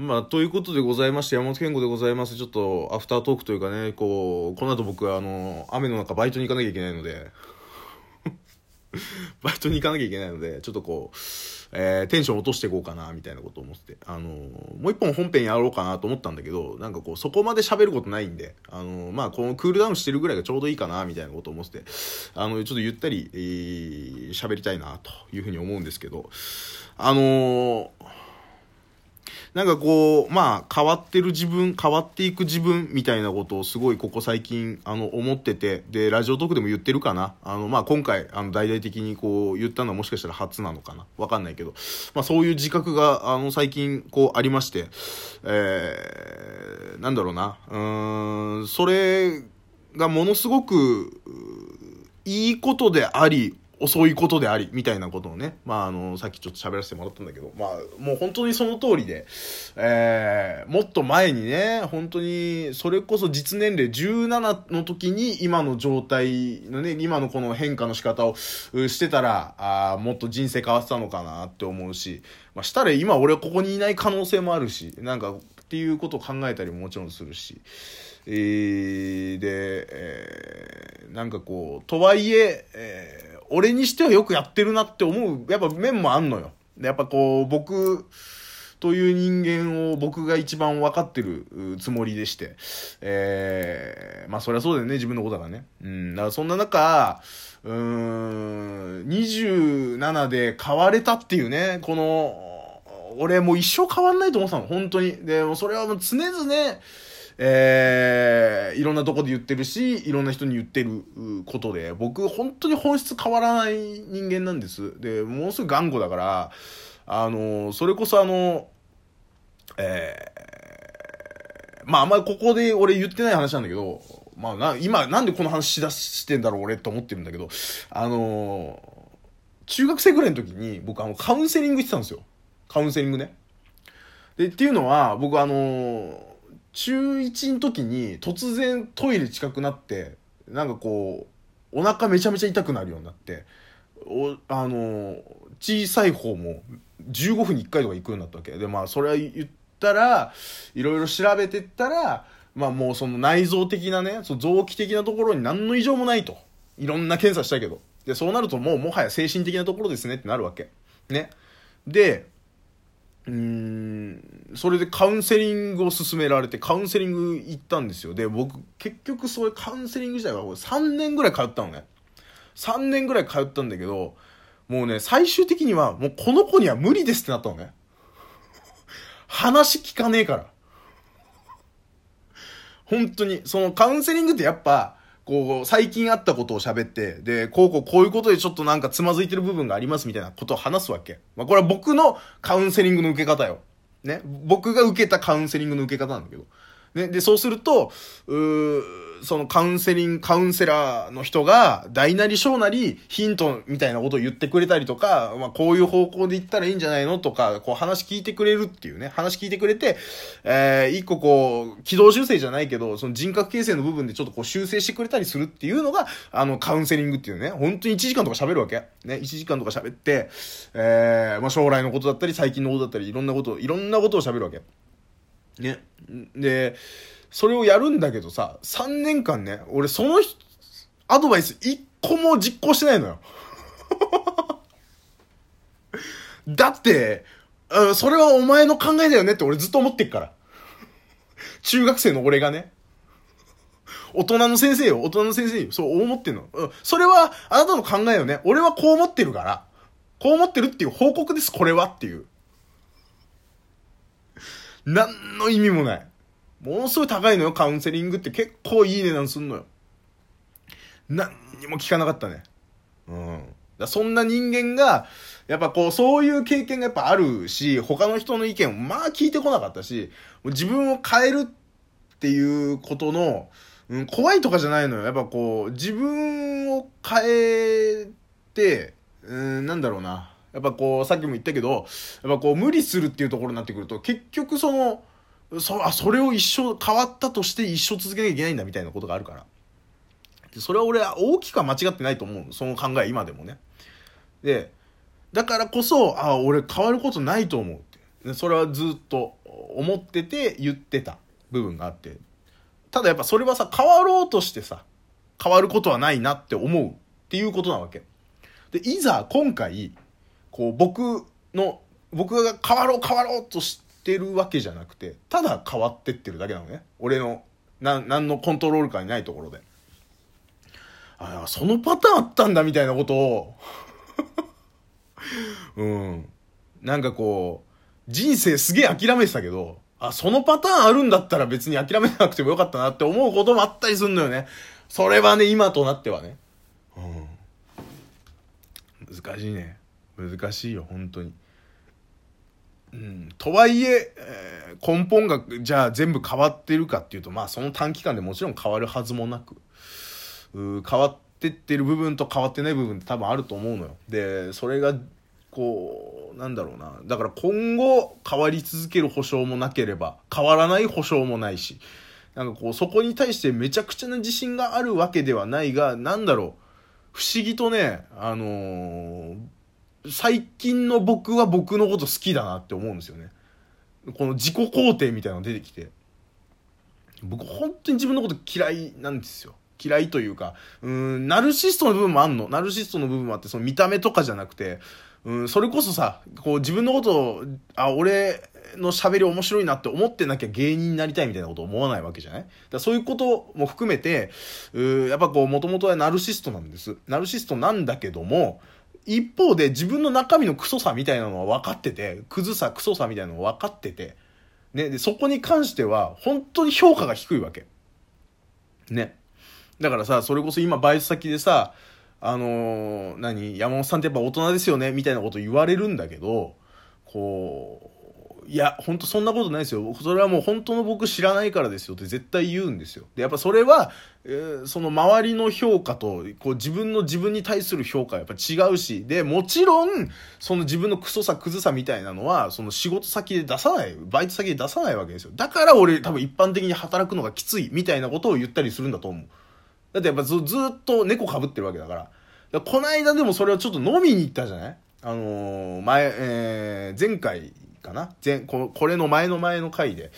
まあ、ということでございまして、山本健吾でございます。ちょっと、アフタートークというかね、こう、この後僕は、あの、雨の中バイトに行かなきゃいけないので、バイトに行かなきゃいけないので、ちょっとこう、えー、テンション落としていこうかな、みたいなことを思って、あのもう一本本編やろうかなと思ったんだけど、なんかこう、そこまで喋ることないんで、あのまあ、このクールダウンしてるぐらいがちょうどいいかな、みたいなことを思って、あの、ちょっとゆったり、えー、喋りたいな、というふうに思うんですけど、あのーなんかこう、まあ、変わってる自分、変わっていく自分みたいなことをすごいここ最近、あの、思ってて、で、ラジオトークでも言ってるかな？あの、まあ、今回、あの、大々的にこう、言ったのはもしかしたら初なのかな？わかんないけど、まあ、そういう自覚が、あの、最近、こう、ありまして、えー、なんだろうな？うーん、それがものすごく、いいことであり、遅いことであり、みたいなことをね、まあ、あの、さっきちょっと喋らせてもらったんだけど、まあ、もう本当にその通りで、えー、もっと前にね、本当に、それこそ実年齢17の時に今の状態のね、今のこの変化の仕方をしてたら、あもっと人生変わってたのかなって思うし、まあ、したら今俺はここにいない可能性もあるし、なんか、っていうことを考えたりももちろんするし、えー、で、えー、なんかこう、とはいえ、えー俺にしてはよくやってるなって思う、やっぱ面もあんのよ。でやっぱこう、僕、という人間を僕が一番分かってるつもりでして。えー、まあそりゃそうだよね、自分のことだからね。うん、だからそんな中、うーん、27で変われたっていうね、この、俺もう一生変わんないと思ってたの、本当に。で、もそれはもう常々、えー、いろんなとこで言ってるし、いろんな人に言ってることで、僕、本当に本質変わらない人間なんです。で、もうすぐ頑固だから、あの、それこそあの、えー、まああんまりここで俺言ってない話なんだけど、まあな、今なんでこの話しだしてんだろう俺って思ってるんだけど、あの中学生ぐらいの時に僕あのカウンセリング行ってたんですよ。カウンセリングね。で、っていうのは、僕あの中1の時に突然トイレ近くなってなんかこうお腹めちゃめちゃ痛くなるようになっておあの小さい方も15分に1回とか行くようになったわけ。でまあそれは言ったらいろいろ調べてったらまあもうその内臓的なねその臓器的なところに何の異常もないと。いろんな検査したけど。でそうなるともうもはや精神的なところですねってなるわけ。ね。でうん、それでカウンセリングを勧められて、カウンセリング行ったんですよ。で、僕、結局それカウンセリング自体は3年ぐらい通ったのね。3年ぐらい通ったんだけど、もうね、最終的には、もうこの子には無理ですってなったのね。話聞かねえから。本当に、そのカウンセリングってやっぱ、こう、最近あったことを喋って、で、こうこうこういうことでちょっとなんかつまずいてる部分がありますみたいなことを話すわけ。まあこれは僕のカウンセリングの受け方よ。ね。僕が受けたカウンセリングの受け方なんだけど。ね。で、そうすると、う、そのカウンセリング、カウンセラーの人が、大なり小なりヒントみたいなことを言ってくれたりとか、まあこういう方向で言ったらいいんじゃないのとか、こう話聞いてくれるっていうね、話聞いてくれて、えー、一個こう、軌道修正じゃないけど、その人格形成の部分でちょっとこう修正してくれたりするっていうのが、あの、カウンセリングっていうね、本当に1時間とか喋るわけ。ね、1時間とか喋って、えー、まあ将来のことだったり、最近のことだったり、いろんなこと、いろんなことを喋るわけ。ね。で、それをやるんだけどさ、3年間ね、俺そのアドバイス1個も実行してないのよ。だって、それはお前の考えだよねって俺ずっと思ってっから。中学生の俺がね。大人の先生よ、大人の先生よ。そう思ってんの。うん。それは、あなたの考えよね。俺はこう思ってるから。こう思ってるっていう報告です、これはっていう。何の意味もない。ものすごい高いのよ、カウンセリングって結構いい値段すんのよ。何にも聞かなかったね。うん。だそんな人間が、やっぱこう、そういう経験がやっぱあるし、他の人の意見をまあ聞いてこなかったし、自分を変えるっていうことの、うん、怖いとかじゃないのよ。やっぱこう、自分を変えて、うん、なんだろうな。やっぱこう、さっきも言ったけど、やっぱこう、無理するっていうところになってくると、結局その、そあそれを一生変わったとして一生続けなきゃいけないんだみたいなことがあるから。でそれは俺は大きくは間違ってないと思う。その考え今でもね。でだからこそあ俺変わることないと思うって。それはずっと思ってて言ってた部分があって。ただやっぱそれはさ変わろうとしてさ変わることはないなって思うっていうことなわけ。でいざ今回こう僕の僕が変わろう変わろうとしてるわけじゃなくてただ変わってってるだけなのね。俺のな何のコントロール感にないところで。あそのパターンあったんだみたいなことを。うん。なんかこう人生すげえ諦めてたけどあそのパターンあるんだったら別に諦めなくてもよかったなって思うこともあったりすんのよね。それはね今となってはね。うん。難しいね。難しいよ本当に。うん、とはいええー、根本がじゃあ全部変わってるかっていうとまあその短期間でもちろん変わるはずもなく変わってってる部分と変わってない部分って多分あると思うのよ。でそれがこうなんだろうな。だから今後変わり続ける保証もなければ変わらない保証もないしなんかこうそこに対してめちゃくちゃな自信があるわけではないがなんだろう。不思議とねあのー最近の僕は僕のこと好きだなって思うんですよね。この自己肯定みたいなの出てきて。僕本当に自分のこと嫌いなんですよ。嫌いというか、うん、ナルシストの部分もあんの。ナルシストの部分もあって、その見た目とかじゃなくて、うん、それこそさ、こう自分のことを、あ、俺の喋り面白いなって思ってなきゃ芸人になりたいみたいなこと思わないわけじゃない？だそういうことも含めて、うやっぱこう、もともとはナルシストなんです。ナルシストなんだけども、一方で自分の中身のクソさみたいなのは分かってて、クズさ、クソさみたいなのは分かってて、ね、で、そこに関しては本当に評価が低いわけ。ね。だからさ、それこそ今バイト先でさ、あのー、何山本さんってやっぱ大人ですよねみたいなこと言われるんだけど、こう、いや、ほんとそんなことないですよ。それはもう本当の僕知らないからですよって絶対言うんですよ。で、やっぱそれは、えー、その周りの評価と、こう自分の自分に対する評価はやっぱ違うし、で、もちろん、その自分のクソさ、クズさみたいなのは、その仕事先で出さない、バイト先で出さないわけですよ。だから俺多分一般的に働くのがきついみたいなことを言ったりするんだと思う。だってやっぱずずっと猫被ってるわけだから。からこの間でもそれをちょっと飲みに行ったじゃない？あのー、前、えー、前回かな前ここれの前の前の回で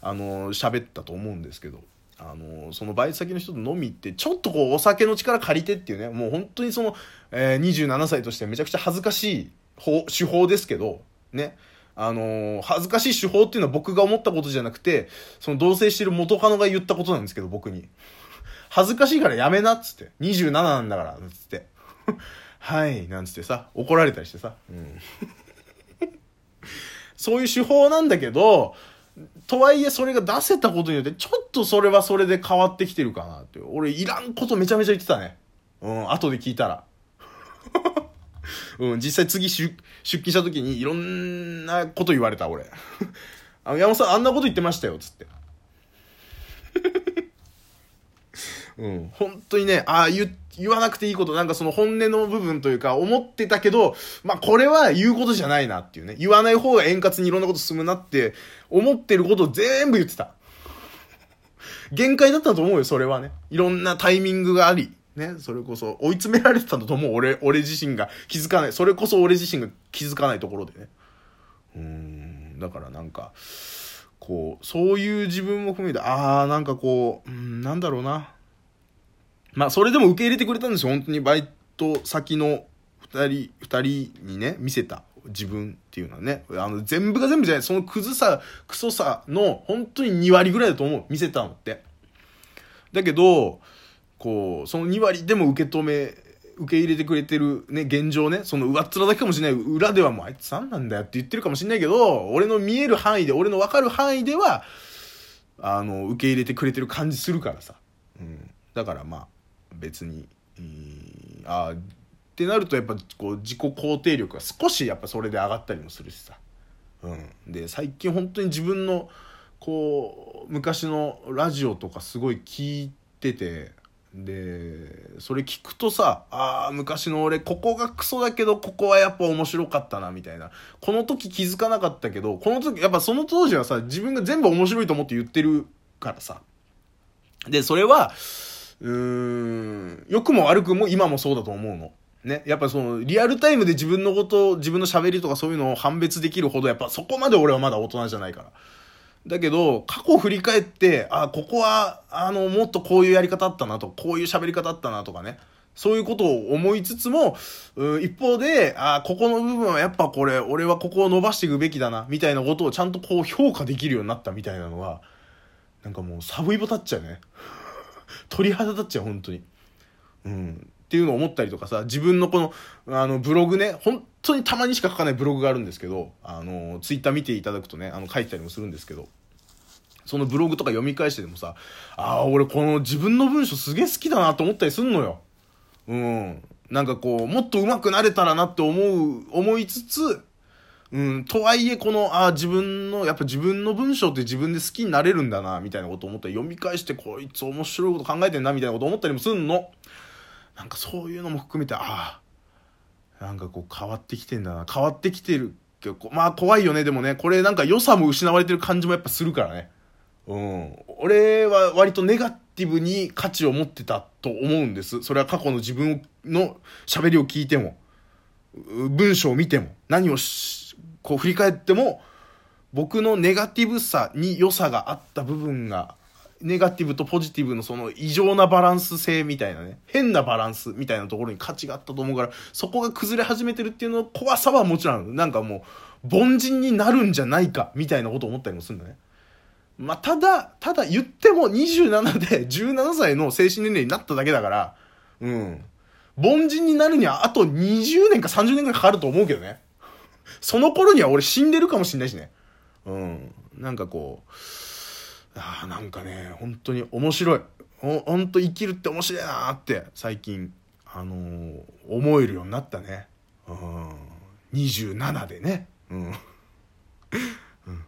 あの喋ったと思うんですけどあのそのバイト先の人と飲み行ってちょっとこうお酒の力借りてっていうねもう本当にその、えー、27歳としてめちゃくちゃ恥ずかしい手法ですけどねあの、恥ずかしい手法っていうのは僕が思ったことじゃなくて、その同棲してる元カノが言ったことなんですけど、僕に。恥ずかしいからやめなっつって。27なんだから、つって。はい、なんつってさ、怒られたりしてさ。うんそういう手法なんだけど、とはいえそれが出せたことによって、ちょっとそれはそれで変わってきてるかなって。俺、いらんことめちゃめちゃ言ってたね。うん、後で聞いたら。うん、実際次出勤した時にいろんなこと言われた、俺。あの、山本さんあんなこと言ってましたよ、つって。うん、本当にね、ああ、言って、言わなくていいこと、なんかその本音の部分というか、思ってたけど、まあ、これは言うことじゃないなっていうね。言わない方が円滑にいろんなこと進むなって、思ってることを全部言ってた。限界だったと思うよ、それはね。いろんなタイミングがあり。ね、それこそ追い詰められてたんだと思う。俺、俺自身が気づかない。それこそ俺自身が気づかないところでね。うん、だからなんか、こう、そういう自分も含めて、ああ、なんかこう、うん、なんだろうな。まあ、それでも受け入れてくれたんですよ。本当にバイト先の二人、二人にね、見せた自分っていうのはね。あの、全部が全部じゃない。そのクズさ、クソさの本当に2割ぐらいだと思う。見せたのって。だけど、こう、その2割でも受け止め、受け入れてくれてるね、現状ね、その上っ面だけかもしれない。裏ではもうあいつ何なんだよって言ってるかもしれないけど、俺の見える範囲で、俺の分かる範囲では、あの、受け入れてくれてる感じするからさ。うん。だからまあ、別に、ああってなるとやっぱこう自己肯定力が少しやっぱそれで上がったりもするしさ、うん、で最近本当に自分のこう昔のラジオとかすごい聞いててでそれ聞くとさあ昔の俺ここがクソだけどここはやっぱ面白かったなみたいな。この時気づかなかったけどこの時やっぱその当時はさ自分が全部面白いと思って言ってるからさ。でそれはうーん、良くも悪くも今もそうだと思うの。ね。やっぱその、リアルタイムで自分のこと、自分の喋りとかそういうのを判別できるほど、やっぱそこまで俺はまだ大人じゃないから。だけど、過去を振り返って、あ、ここは、あの、もっとこういうやり方あったなと、こういう喋り方あったなとかね。そういうことを思いつつも、うん一方で、あ、ここの部分はやっぱこれ、俺はここを伸ばしていくべきだな、みたいなことをちゃんとこう評価できるようになったみたいなのは、なんかもうサブイボ立っちゃうね。鳥肌立っちゃう、本当に。うん。っていうのを思ったりとかさ、自分のこの、あの、ブログね、本当にたまにしか書かないブログがあるんですけど、あの、ツイッター見ていただくとね、あの、書いてたりもするんですけど、そのブログとか読み返してでもさ、ああ、俺この自分の文章すげえ好きだなと思ったりすんのよ。うん。なんかこう、もっと上手くなれたらなって思う、思いつつ、うん、とはいえこの、あ自分の、やっぱ自分の文章って自分で好きになれるんだな、みたいなこと思ったり、読み返してこいつ面白いこと考えてんな、みたいなこと思ったりもすんの。なんかそういうのも含めて、ああ、なんかこう変わってきてんだな、変わってきてるけど、まあ怖いよね、でもね、これなんか良さも失われてる感じもやっぱするからね。うん。俺は割とネガティブに価値を持ってたと思うんです。それは過去の自分の喋りを聞いても、文章を見ても、何をしこう振り返っても、僕のネガティブさに良さがあった部分が、ネガティブとポジティブのその異常なバランス性みたいなね、変なバランスみたいなところに価値があったと思うから、そこが崩れ始めてるっていうの怖さはもちろん。なんかもう、凡人になるんじゃないか、みたいなこと思ったりもするんだね。まあ、ただ、ただ言っても27で17歳の精神年齢になっただけだから、うん。凡人になるにはあと20年か30年くらいかかると思うけどね。その頃には俺死んでるかもしんないしね。うん。なんかこう、ああ、なんかね、本当に面白い。ほ、ほんと生きるって面白いなって最近、あのー、思えるようになったね。うん。27でね。うん。